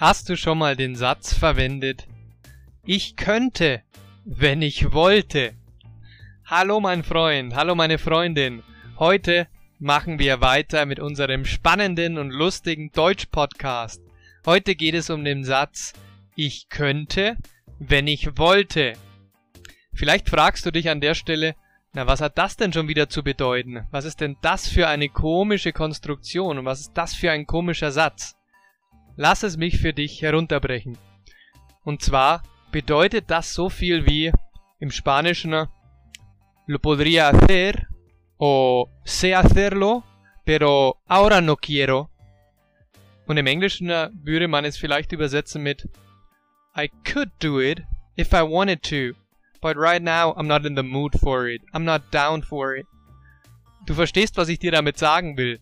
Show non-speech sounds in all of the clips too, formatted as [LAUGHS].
Hast du schon mal den Satz verwendet? Ich könnte, wenn ich wollte. Hallo mein Freund, hallo meine Freundin. Heute machen wir weiter mit unserem spannenden und lustigen Deutsch-Podcast. Heute geht es um den Satz Ich könnte, wenn ich wollte. Vielleicht fragst du dich an der Stelle, na, was hat das denn schon wieder zu bedeuten? Was ist denn das für eine komische Konstruktion und was ist das für ein komischer Satz? Lass es mich für dich herunterbrechen. Und zwar bedeutet das so viel wie im Spanischen lo podría hacer o sé hacerlo, pero ahora no quiero. Und im Englischen würde man es vielleicht übersetzen mit I could do it if I wanted to, but right now I'm not in the mood for it. I'm not down for it. Du verstehst, was ich dir damit sagen will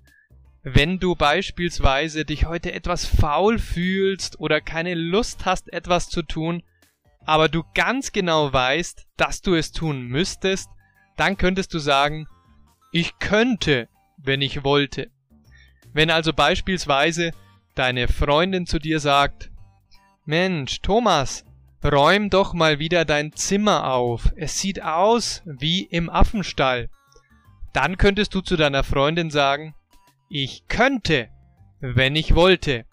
wenn du beispielsweise dich heute etwas faul fühlst oder keine Lust hast, etwas zu tun, aber du ganz genau weißt, dass du es tun müsstest, dann könntest du sagen, ich könnte, wenn ich wollte. Wenn also beispielsweise deine Freundin zu dir sagt, Mensch, Thomas, räum doch mal wieder dein Zimmer auf, es sieht aus wie im Affenstall. Dann könntest du zu deiner Freundin sagen, ich könnte, wenn ich wollte.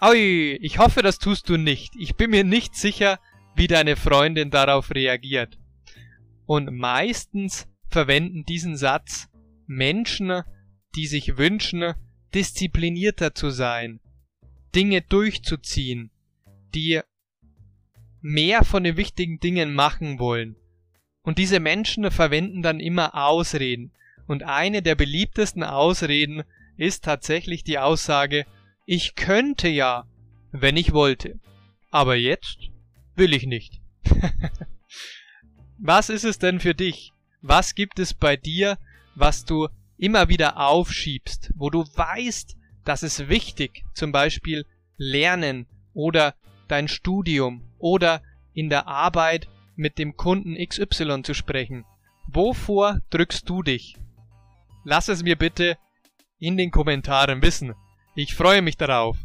Ui, ich hoffe, das tust du nicht. Ich bin mir nicht sicher, wie deine Freundin darauf reagiert. Und meistens verwenden diesen Satz Menschen, die sich wünschen, disziplinierter zu sein, Dinge durchzuziehen, die mehr von den wichtigen Dingen machen wollen. Und diese Menschen verwenden dann immer Ausreden. Und eine der beliebtesten Ausreden ist tatsächlich die Aussage, ich könnte ja, wenn ich wollte. Aber jetzt will ich nicht. [LAUGHS] was ist es denn für dich? Was gibt es bei dir, was du immer wieder aufschiebst, wo du weißt, dass es wichtig, zum Beispiel Lernen oder dein Studium oder in der Arbeit mit dem Kunden XY zu sprechen. Wovor drückst du dich? Lass es mir bitte in den Kommentaren wissen. Ich freue mich darauf.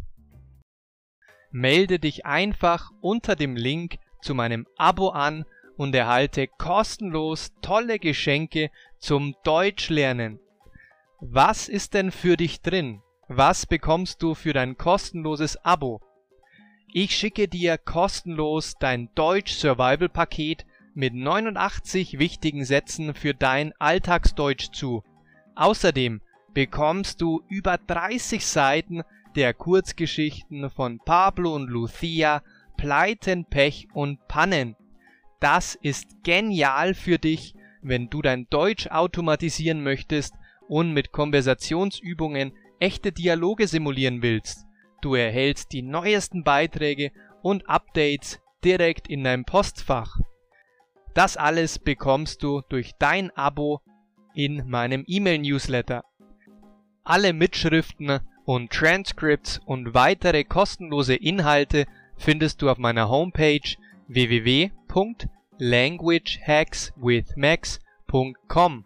Melde dich einfach unter dem Link zu meinem Abo an und erhalte kostenlos tolle Geschenke zum Deutschlernen. Was ist denn für dich drin? Was bekommst du für dein kostenloses Abo? Ich schicke dir kostenlos dein Deutsch Survival Paket mit 89 wichtigen Sätzen für dein Alltagsdeutsch zu. Außerdem bekommst du über 30 Seiten der Kurzgeschichten von Pablo und Lucia, Pleiten, Pech und Pannen. Das ist genial für dich, wenn du dein Deutsch automatisieren möchtest und mit Konversationsübungen echte Dialoge simulieren willst. Du erhältst die neuesten Beiträge und Updates direkt in deinem Postfach. Das alles bekommst du durch dein Abo in meinem E-Mail-Newsletter. Alle Mitschriften und Transcripts und weitere kostenlose Inhalte findest du auf meiner Homepage www.languagehackswithmax.com.